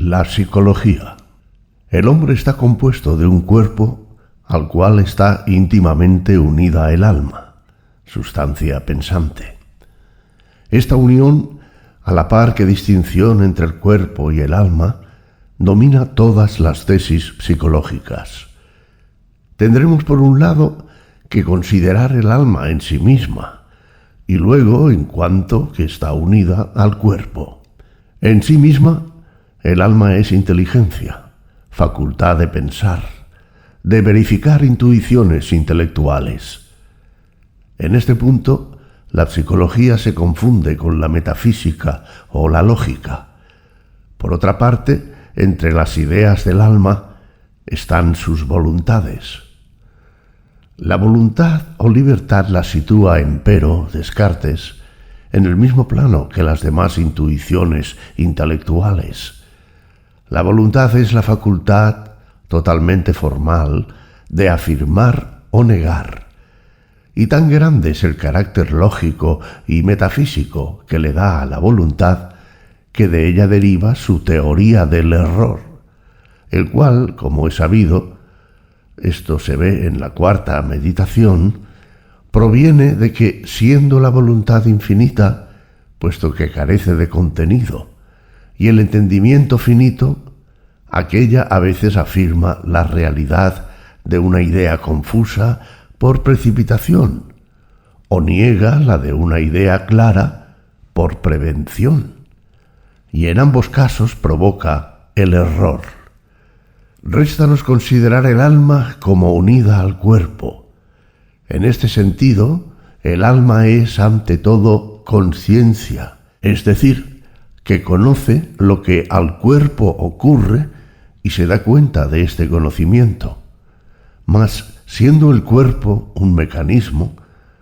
La psicología. El hombre está compuesto de un cuerpo al cual está íntimamente unida el alma, sustancia pensante. Esta unión, a la par que distinción entre el cuerpo y el alma, domina todas las tesis psicológicas. Tendremos por un lado que considerar el alma en sí misma, y luego en cuanto que está unida al cuerpo. En sí misma el alma es inteligencia, facultad de pensar, de verificar intuiciones intelectuales. En este punto, la psicología se confunde con la metafísica o la lógica. Por otra parte, entre las ideas del alma están sus voluntades. La voluntad o libertad la sitúa, empero, Descartes, en el mismo plano que las demás intuiciones intelectuales. La voluntad es la facultad totalmente formal de afirmar o negar. Y tan grande es el carácter lógico y metafísico que le da a la voluntad que de ella deriva su teoría del error, el cual, como es sabido, esto se ve en la cuarta meditación, proviene de que, siendo la voluntad infinita, puesto que carece de contenido, y el entendimiento finito, aquella a veces afirma la realidad de una idea confusa por precipitación, o niega la de una idea clara por prevención, y en ambos casos provoca el error. Réstanos considerar el alma como unida al cuerpo. En este sentido, el alma es ante todo conciencia, es decir, que conoce lo que al cuerpo ocurre y se da cuenta de este conocimiento. Mas, siendo el cuerpo un mecanismo,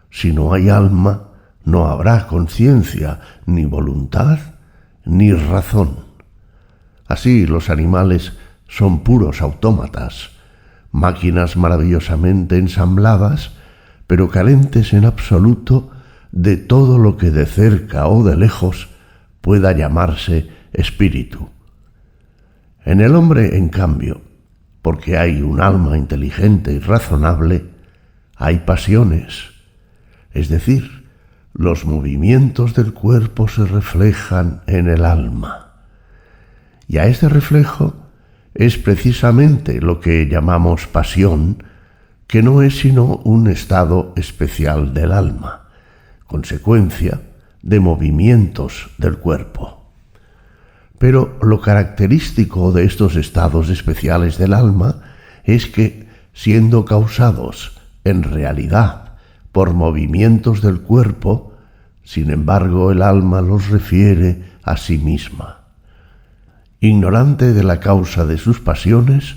si no hay alma, no habrá conciencia, ni voluntad, ni razón. Así los animales son puros autómatas, máquinas maravillosamente ensambladas, pero carentes en absoluto de todo lo que de cerca o de lejos pueda llamarse espíritu. En el hombre, en cambio, porque hay un alma inteligente y razonable, hay pasiones, es decir, los movimientos del cuerpo se reflejan en el alma. Y a este reflejo es precisamente lo que llamamos pasión, que no es sino un estado especial del alma, consecuencia de movimientos del cuerpo. Pero lo característico de estos estados especiales del alma es que, siendo causados en realidad por movimientos del cuerpo, sin embargo el alma los refiere a sí misma. Ignorante de la causa de sus pasiones,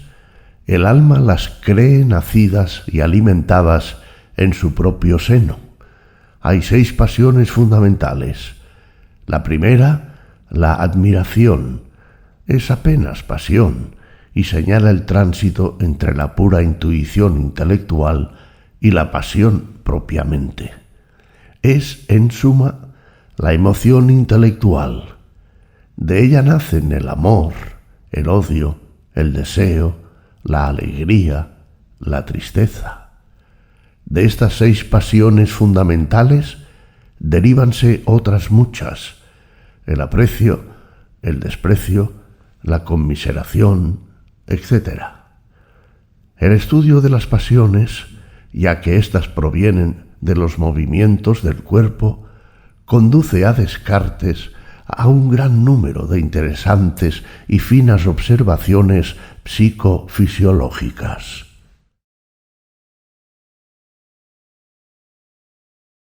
el alma las cree nacidas y alimentadas en su propio seno hay seis pasiones fundamentales. La primera, la admiración, es apenas pasión y señala el tránsito entre la pura intuición intelectual y la pasión propiamente. Es, en suma, la emoción intelectual. De ella nacen el amor, el odio, el deseo, la alegría, la tristeza. De estas seis pasiones fundamentales derívanse otras muchas, el aprecio, el desprecio, la conmiseración, etc. El estudio de las pasiones, ya que éstas provienen de los movimientos del cuerpo, conduce a Descartes a un gran número de interesantes y finas observaciones psicofisiológicas.